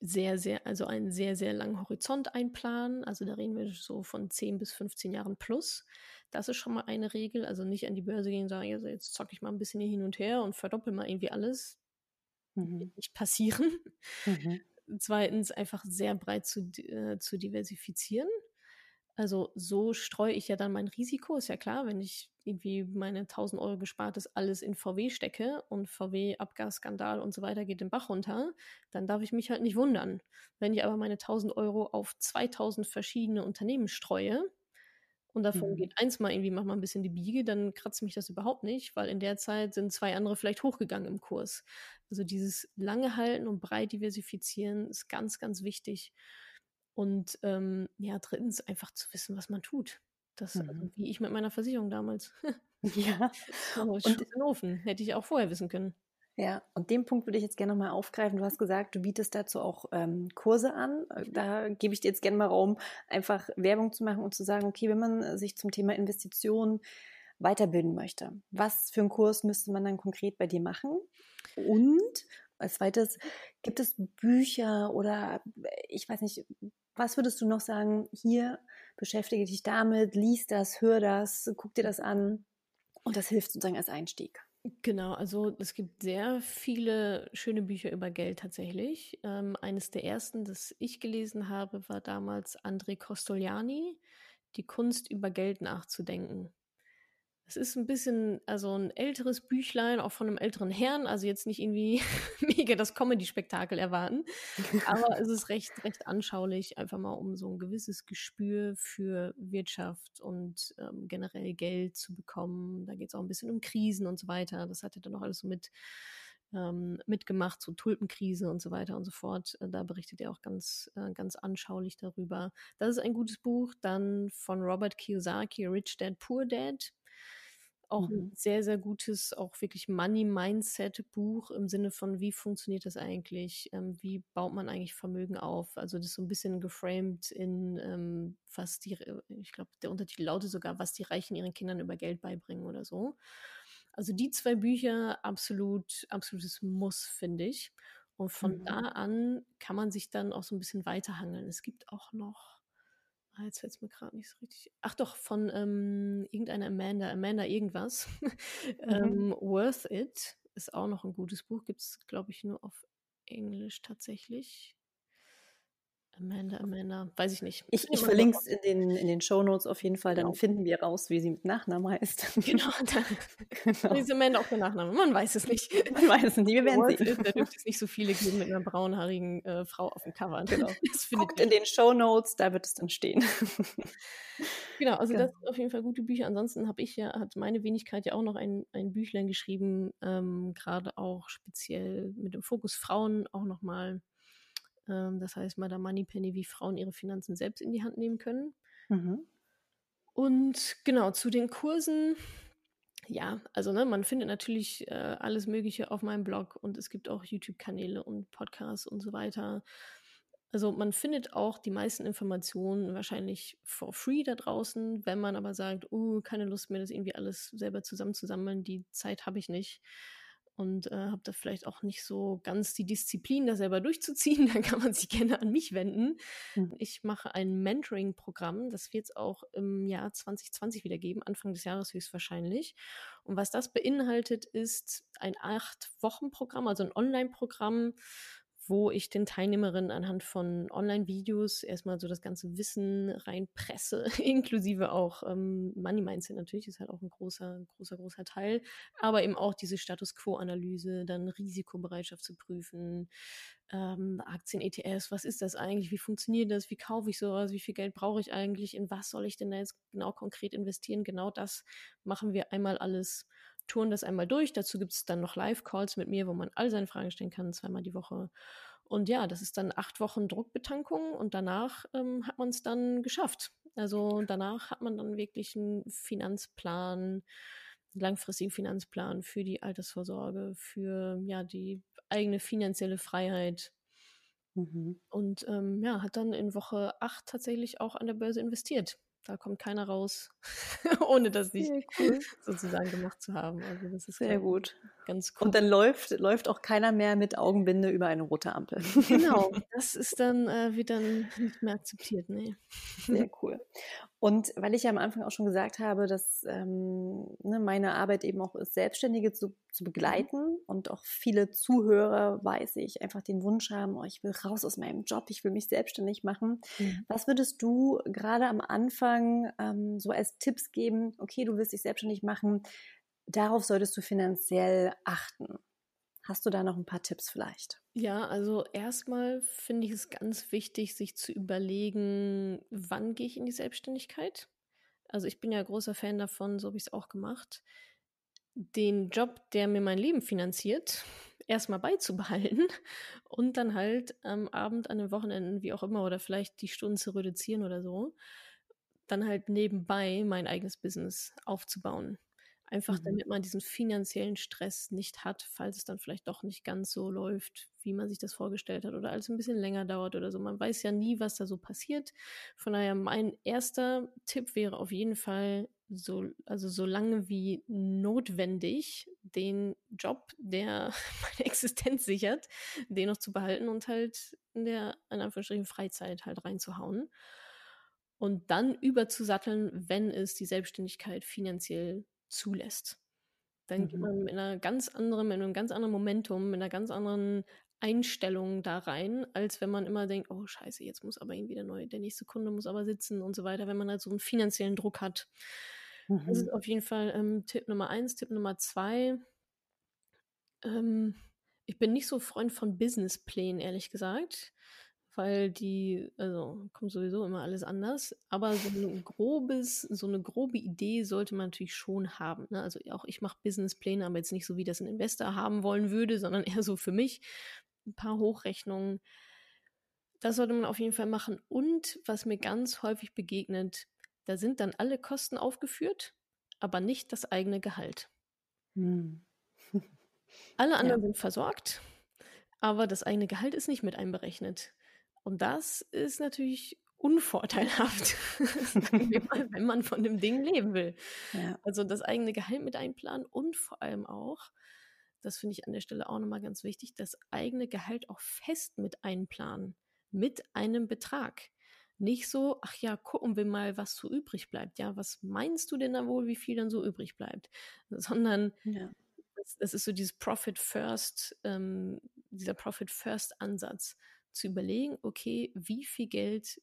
sehr, sehr, also einen sehr, sehr langen Horizont einplanen. Also da reden wir so von 10 bis 15 Jahren plus. Das ist schon mal eine Regel. Also nicht an die Börse gehen und sagen, also jetzt zocke ich mal ein bisschen hier hin und her und verdoppel mal irgendwie alles mhm. nicht passieren. Mhm. Zweitens einfach sehr breit zu, äh, zu diversifizieren. Also so streue ich ja dann mein Risiko, ist ja klar, wenn ich irgendwie meine 1000 Euro gespartes alles in VW stecke und VW Abgasskandal und so weiter geht den Bach runter, dann darf ich mich halt nicht wundern. Wenn ich aber meine 1000 Euro auf 2000 verschiedene Unternehmen streue, und davon mhm. geht eins mal irgendwie, mach mal ein bisschen die Biege, dann kratzt mich das überhaupt nicht, weil in der Zeit sind zwei andere vielleicht hochgegangen im Kurs. Also dieses lange halten und breit diversifizieren ist ganz, ganz wichtig. Und ähm, ja, drittens einfach zu wissen, was man tut. Das, also mhm. also, wie ich mit meiner Versicherung damals. ja. Oh, und Ofen. Hätte ich auch vorher wissen können. Ja, und den Punkt würde ich jetzt gerne nochmal aufgreifen. Du hast gesagt, du bietest dazu auch ähm, Kurse an. Da gebe ich dir jetzt gerne mal Raum, einfach Werbung zu machen und zu sagen, okay, wenn man sich zum Thema Investitionen weiterbilden möchte, was für einen Kurs müsste man dann konkret bei dir machen? Und als zweites, gibt es Bücher oder ich weiß nicht, was würdest du noch sagen, hier beschäftige dich damit, lies das, hör das, guck dir das an und das hilft sozusagen als Einstieg. Genau, also es gibt sehr viele schöne Bücher über Geld tatsächlich. Ähm, eines der ersten, das ich gelesen habe, war damals André Costoliani, Die Kunst über Geld nachzudenken. Es ist ein bisschen, also ein älteres Büchlein, auch von einem älteren Herrn, also jetzt nicht irgendwie mega das Comedy-Spektakel erwarten, aber es ist recht, recht anschaulich, einfach mal um so ein gewisses Gespür für Wirtschaft und ähm, generell Geld zu bekommen. Da geht es auch ein bisschen um Krisen und so weiter. Das hat er dann auch alles so mit ähm, mitgemacht, so Tulpenkrise und so weiter und so fort. Äh, da berichtet er auch ganz, äh, ganz anschaulich darüber. Das ist ein gutes Buch. Dann von Robert Kiyosaki, Rich Dad, Poor Dad auch mhm. ein sehr, sehr gutes, auch wirklich Money-Mindset-Buch im Sinne von, wie funktioniert das eigentlich? Ähm, wie baut man eigentlich Vermögen auf? Also das ist so ein bisschen geframed in, ähm, was die, ich glaube, der Untertitel lautet sogar, was die Reichen ihren Kindern über Geld beibringen oder so. Also die zwei Bücher absolut, absolutes Muss, finde ich. Und von mhm. da an kann man sich dann auch so ein bisschen weiterhangeln. Es gibt auch noch, ah, jetzt fällt es mir gerade nicht so richtig. Ach doch, von ähm, irgendeiner Amanda, Amanda irgendwas. Mhm. ähm, Worth It ist auch noch ein gutes Buch. Gibt es, glaube ich, nur auf Englisch tatsächlich. Amanda, Amanda, weiß ich nicht. Ich, ich verlinke es in den, in den Shownotes auf jeden Fall, dann genau. finden wir raus, wie sie mit Nachnamen heißt. Genau, dann genau. ist Amanda auch der Nachname. Man weiß es nicht. Man weiß es nicht, wir werden sehen. Ist, da dürfte es nicht so viele geben mit einer braunhaarigen äh, Frau auf dem Cover. Genau. Guckt in den Shownotes, da wird es dann stehen. genau, also genau. das sind auf jeden Fall gute Bücher. Ansonsten habe ich ja, hat meine Wenigkeit ja auch noch ein, ein Büchlein geschrieben, ähm, gerade auch speziell mit dem Fokus Frauen auch nochmal ähm, das heißt, Madame Moneypenny, wie Frauen ihre Finanzen selbst in die Hand nehmen können. Mhm. Und genau, zu den Kursen. Ja, also ne, man findet natürlich äh, alles Mögliche auf meinem Blog und es gibt auch YouTube-Kanäle und Podcasts und so weiter. Also man findet auch die meisten Informationen wahrscheinlich for free da draußen. Wenn man aber sagt, oh, keine Lust mehr, das irgendwie alles selber zusammenzusammeln, die Zeit habe ich nicht, und äh, habe da vielleicht auch nicht so ganz die Disziplin, da selber durchzuziehen, dann kann man sich gerne an mich wenden. Mhm. Ich mache ein Mentoring-Programm, das wird es auch im Jahr 2020 wieder geben, Anfang des Jahres höchstwahrscheinlich. Und was das beinhaltet, ist ein Acht-Wochen-Programm, also ein Online-Programm, wo ich den Teilnehmerinnen anhand von Online-Videos erstmal so das ganze Wissen reinpresse, inklusive auch ähm, Money Mindset natürlich, ist halt auch ein großer, großer, großer Teil, aber eben auch diese Status Quo-Analyse, dann Risikobereitschaft zu prüfen, ähm, Aktien, ETFs, was ist das eigentlich, wie funktioniert das, wie kaufe ich sowas, wie viel Geld brauche ich eigentlich, in was soll ich denn da jetzt genau konkret investieren, genau das machen wir einmal alles touren das einmal durch. Dazu gibt es dann noch Live-Calls mit mir, wo man all seine Fragen stellen kann, zweimal die Woche. Und ja, das ist dann acht Wochen Druckbetankung und danach ähm, hat man es dann geschafft. Also danach hat man dann wirklich einen Finanzplan, einen langfristigen Finanzplan für die Altersvorsorge, für ja die eigene finanzielle Freiheit. Mhm. Und ähm, ja, hat dann in Woche acht tatsächlich auch an der Börse investiert da kommt keiner raus, ohne das nicht cool. sozusagen gemacht zu haben. Also das ist sehr gut. Ganz cool. Und dann läuft, läuft auch keiner mehr mit Augenbinde über eine rote Ampel. Genau, das ist dann, äh, dann nicht mehr akzeptiert, nee. Sehr cool. Und weil ich ja am Anfang auch schon gesagt habe, dass ähm, ne, meine Arbeit eben auch ist, Selbstständige zu, zu begleiten und auch viele Zuhörer, weiß ich, einfach den Wunsch haben, oh, ich will raus aus meinem Job, ich will mich selbstständig machen. Mhm. Was würdest du gerade am Anfang ähm, so als Tipps geben? Okay, du willst dich selbstständig machen, darauf solltest du finanziell achten. Hast du da noch ein paar Tipps vielleicht? Ja, also erstmal finde ich es ganz wichtig, sich zu überlegen, wann gehe ich in die Selbstständigkeit. Also ich bin ja großer Fan davon, so habe ich es auch gemacht, den Job, der mir mein Leben finanziert, erstmal beizubehalten und dann halt am Abend, an den Wochenenden, wie auch immer, oder vielleicht die Stunden zu reduzieren oder so, dann halt nebenbei mein eigenes Business aufzubauen. Einfach mhm. damit man diesen finanziellen Stress nicht hat, falls es dann vielleicht doch nicht ganz so läuft, wie man sich das vorgestellt hat oder alles ein bisschen länger dauert oder so. Man weiß ja nie, was da so passiert. Von daher, mein erster Tipp wäre auf jeden Fall, so, also so lange wie notwendig, den Job, der meine Existenz sichert, den noch zu behalten und halt in der, in Anführungsstrichen, Freizeit halt reinzuhauen. Und dann überzusatteln, wenn es die Selbstständigkeit finanziell zulässt. Dann mhm. geht man mit einer ganz anderen, mit einem ganz anderen Momentum, mit einer ganz anderen Einstellung da rein, als wenn man immer denkt, oh scheiße, jetzt muss aber irgendwie der neue, der nächste Kunde muss aber sitzen und so weiter, wenn man halt so einen finanziellen Druck hat. Mhm. Das ist mhm. auf jeden Fall ähm, Tipp Nummer eins. Tipp Nummer zwei. Ähm, ich bin nicht so Freund von Businessplänen, ehrlich gesagt weil die, also kommt sowieso immer alles anders, aber so ein grobes, so eine grobe Idee sollte man natürlich schon haben. Ne? Also auch ich mache Businesspläne, aber jetzt nicht so, wie das ein Investor haben wollen würde, sondern eher so für mich. Ein paar Hochrechnungen. Das sollte man auf jeden Fall machen. Und was mir ganz häufig begegnet, da sind dann alle Kosten aufgeführt, aber nicht das eigene Gehalt. Hm. Alle anderen ja. sind versorgt, aber das eigene Gehalt ist nicht mit einberechnet. Und das ist natürlich unvorteilhaft, wenn man von dem Ding leben will. Ja. Also das eigene Gehalt mit einplanen und vor allem auch, das finde ich an der Stelle auch nochmal ganz wichtig, das eigene Gehalt auch fest mit einplanen, mit einem Betrag. Nicht so, ach ja, gucken wir mal, was so übrig bleibt. Ja, was meinst du denn da wohl, wie viel dann so übrig bleibt? Sondern ja. das, das, ist so dieses Profit First, ähm, dieser Profit First Ansatz, zu überlegen, okay, wie viel Geld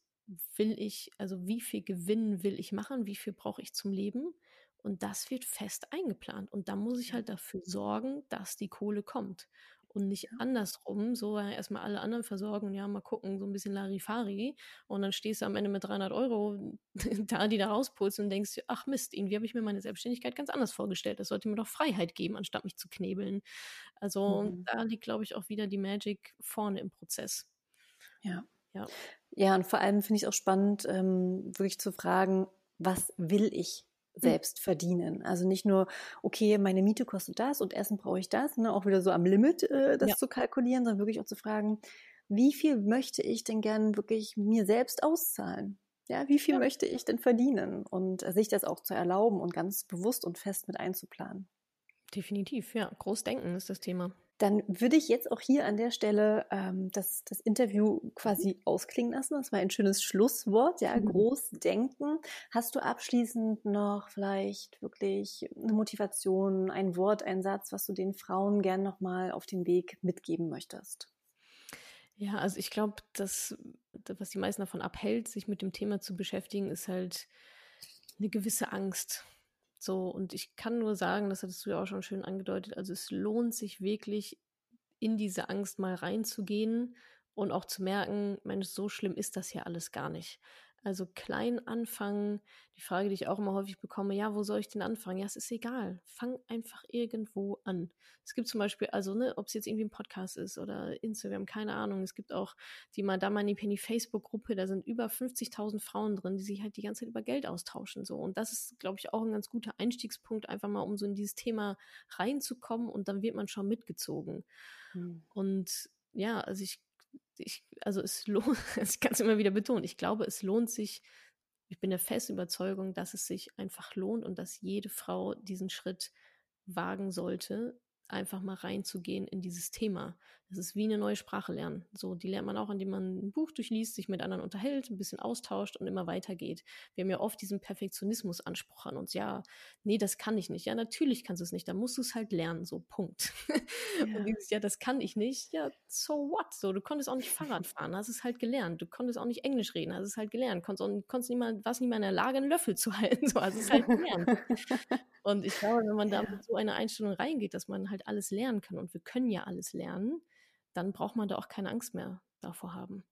will ich, also wie viel Gewinn will ich machen, wie viel brauche ich zum Leben? Und das wird fest eingeplant. Und da muss ich halt dafür sorgen, dass die Kohle kommt. Und nicht andersrum, so erstmal alle anderen versorgen und ja, mal gucken, so ein bisschen Larifari. Und dann stehst du am Ende mit 300 Euro da, die da rauspulst und denkst, ach Mist, irgendwie habe ich mir meine Selbstständigkeit ganz anders vorgestellt. Das sollte mir doch Freiheit geben, anstatt mich zu knebeln. Also mhm. da liegt, glaube ich, auch wieder die Magic vorne im Prozess. Ja. Ja. Ja, und vor allem finde ich es auch spannend, ähm, wirklich zu fragen, was will ich hm. selbst verdienen? Also nicht nur, okay, meine Miete kostet das und Essen brauche ich das, ne, auch wieder so am Limit äh, das ja. zu kalkulieren, sondern wirklich auch zu fragen, wie viel möchte ich denn gern wirklich mir selbst auszahlen? Ja, wie viel ja. möchte ich denn verdienen? Und äh, sich das auch zu erlauben und ganz bewusst und fest mit einzuplanen. Definitiv, ja. Großdenken ist das Thema. Dann würde ich jetzt auch hier an der Stelle ähm, das, das Interview quasi ausklingen lassen. Das war ein schönes Schlusswort, ja, mhm. groß denken. Hast du abschließend noch vielleicht wirklich eine Motivation, ein Wort, ein Satz, was du den Frauen gern nochmal auf den Weg mitgeben möchtest? Ja, also ich glaube, dass was die meisten davon abhält, sich mit dem Thema zu beschäftigen, ist halt eine gewisse Angst. So, und ich kann nur sagen, das hattest du ja auch schon schön angedeutet, also es lohnt sich wirklich, in diese Angst mal reinzugehen und auch zu merken, Mensch, so schlimm ist das ja alles gar nicht. Also klein anfangen. Die Frage, die ich auch immer häufig bekomme, ja, wo soll ich denn anfangen? Ja, es ist egal. Fang einfach irgendwo an. Es gibt zum Beispiel, also, ne, ob es jetzt irgendwie ein Podcast ist oder Instagram, keine Ahnung. Es gibt auch die Madame Penny Facebook-Gruppe, da sind über 50.000 Frauen drin, die sich halt die ganze Zeit über Geld austauschen, so. Und das ist, glaube ich, auch ein ganz guter Einstiegspunkt, einfach mal, um so in dieses Thema reinzukommen und dann wird man schon mitgezogen. Hm. Und ja, also ich ich, also es lohnt, ich kann es immer wieder betonen, ich glaube, es lohnt sich, ich bin der festen Überzeugung, dass es sich einfach lohnt und dass jede Frau diesen Schritt wagen sollte, einfach mal reinzugehen in dieses Thema. Das ist wie eine neue Sprache lernen. So, die lernt man auch, indem man ein Buch durchliest, sich mit anderen unterhält, ein bisschen austauscht und immer weitergeht. Wir haben ja oft diesen Perfektionismus-Anspruch an uns. Ja, nee, das kann ich nicht. Ja, natürlich kannst du es nicht. Da musst du es halt lernen. So, Punkt. Ja. Und dieses, ja, das kann ich nicht. Ja, so what? So, du konntest auch nicht Fahrrad fahren, hast es halt gelernt. Du konntest auch nicht Englisch reden, hast es halt gelernt. Konntest, auch, konntest nicht mal, warst nicht mal in der Lage, einen Löffel zu halten. So, hast es halt gelernt. und ich glaube, wenn man da mit so einer Einstellung reingeht, dass man halt alles lernen kann und wir können ja alles lernen, dann braucht man da auch keine Angst mehr davor haben.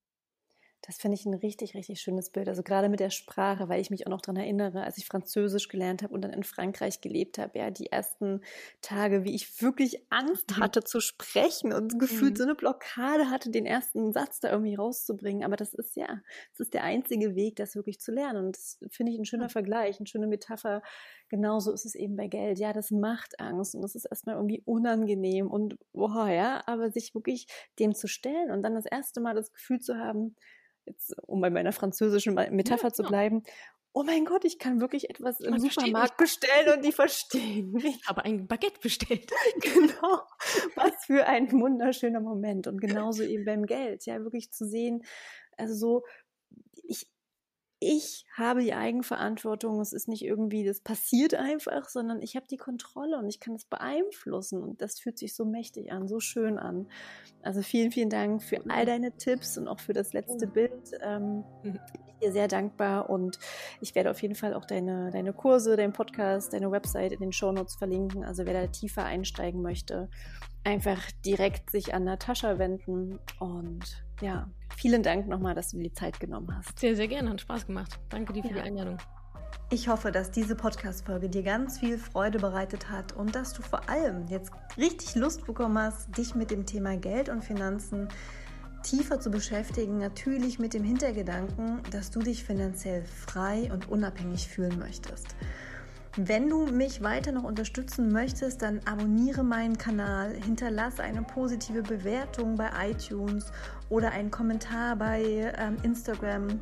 Das finde ich ein richtig, richtig schönes Bild. Also gerade mit der Sprache, weil ich mich auch noch daran erinnere, als ich Französisch gelernt habe und dann in Frankreich gelebt habe, ja, die ersten Tage, wie ich wirklich Angst mhm. hatte zu sprechen und gefühlt mhm. so eine Blockade hatte, den ersten Satz da irgendwie rauszubringen. Aber das ist ja, das ist der einzige Weg, das wirklich zu lernen. Und das finde ich ein schöner Vergleich, eine schöne Metapher. Genauso ist es eben bei Geld. Ja, das macht Angst und das ist erstmal irgendwie unangenehm und boah, ja, aber sich wirklich dem zu stellen und dann das erste Mal das Gefühl zu haben, jetzt, um bei meiner französischen Metapher ja, zu bleiben, oh mein Gott, ich kann wirklich etwas im Man Supermarkt bestellen und die verstehen mich. Ich habe ein Baguette bestellt. genau. Was für ein wunderschöner Moment. Und genauso eben beim Geld, ja, wirklich zu sehen, also so, ich, ich habe die Eigenverantwortung. Es ist nicht irgendwie, das passiert einfach, sondern ich habe die Kontrolle und ich kann es beeinflussen. Und das fühlt sich so mächtig an, so schön an. Also vielen, vielen Dank für all deine Tipps und auch für das letzte Bild. Ähm, mhm. ich bin dir sehr dankbar und ich werde auf jeden Fall auch deine, deine Kurse, deinen Podcast, deine Website in den Shownotes verlinken. Also wer da tiefer einsteigen möchte, einfach direkt sich an Natascha wenden und ja, vielen Dank nochmal, dass du dir die Zeit genommen hast. Sehr, sehr gerne, hat Spaß gemacht. Danke dir für ja. die Einladung. Ich hoffe, dass diese Podcast-Folge dir ganz viel Freude bereitet hat und dass du vor allem jetzt richtig Lust bekommen hast, dich mit dem Thema Geld und Finanzen tiefer zu beschäftigen. Natürlich mit dem Hintergedanken, dass du dich finanziell frei und unabhängig fühlen möchtest. Wenn du mich weiter noch unterstützen möchtest, dann abonniere meinen Kanal, hinterlasse eine positive Bewertung bei iTunes oder einen Kommentar bei ähm, Instagram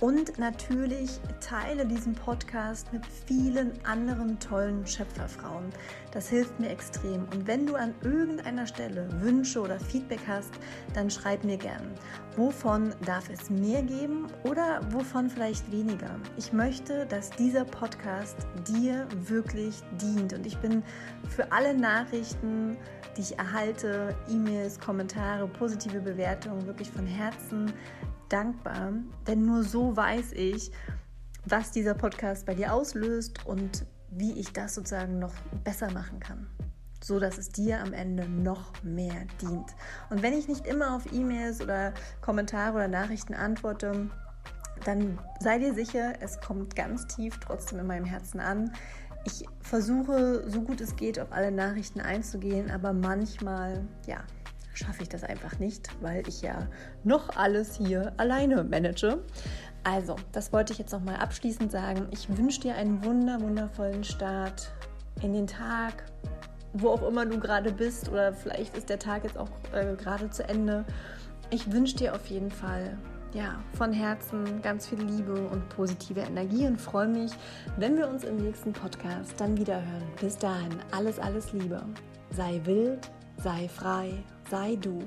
und natürlich teile diesen Podcast mit vielen anderen tollen Schöpferfrauen. Das hilft mir extrem. Und wenn du an irgendeiner Stelle Wünsche oder Feedback hast, dann schreib mir gern. Wovon darf es mehr geben oder wovon vielleicht weniger? Ich möchte, dass dieser Podcast dir wirklich dient. Und ich bin für alle Nachrichten, die ich erhalte, E-Mails, Kommentare, positive Bewertungen wirklich von Herzen dankbar, denn nur so weiß ich, was dieser Podcast bei dir auslöst und wie ich das sozusagen noch besser machen kann, so dass es dir am Ende noch mehr dient. Und wenn ich nicht immer auf E-Mails oder Kommentare oder Nachrichten antworte, dann sei dir sicher, es kommt ganz tief trotzdem in meinem Herzen an. Ich versuche, so gut es geht, auf alle Nachrichten einzugehen, aber manchmal, ja, schaffe ich das einfach nicht, weil ich ja noch alles hier alleine manage. Also, das wollte ich jetzt noch mal abschließend sagen. Ich wünsche dir einen wunder wundervollen Start in den Tag, wo auch immer du gerade bist oder vielleicht ist der Tag jetzt auch äh, gerade zu Ende. Ich wünsche dir auf jeden Fall ja, von Herzen ganz viel Liebe und positive Energie und freue mich, wenn wir uns im nächsten Podcast dann wieder hören. Bis dahin, alles, alles Liebe. Sei wild, sei frei, sei du.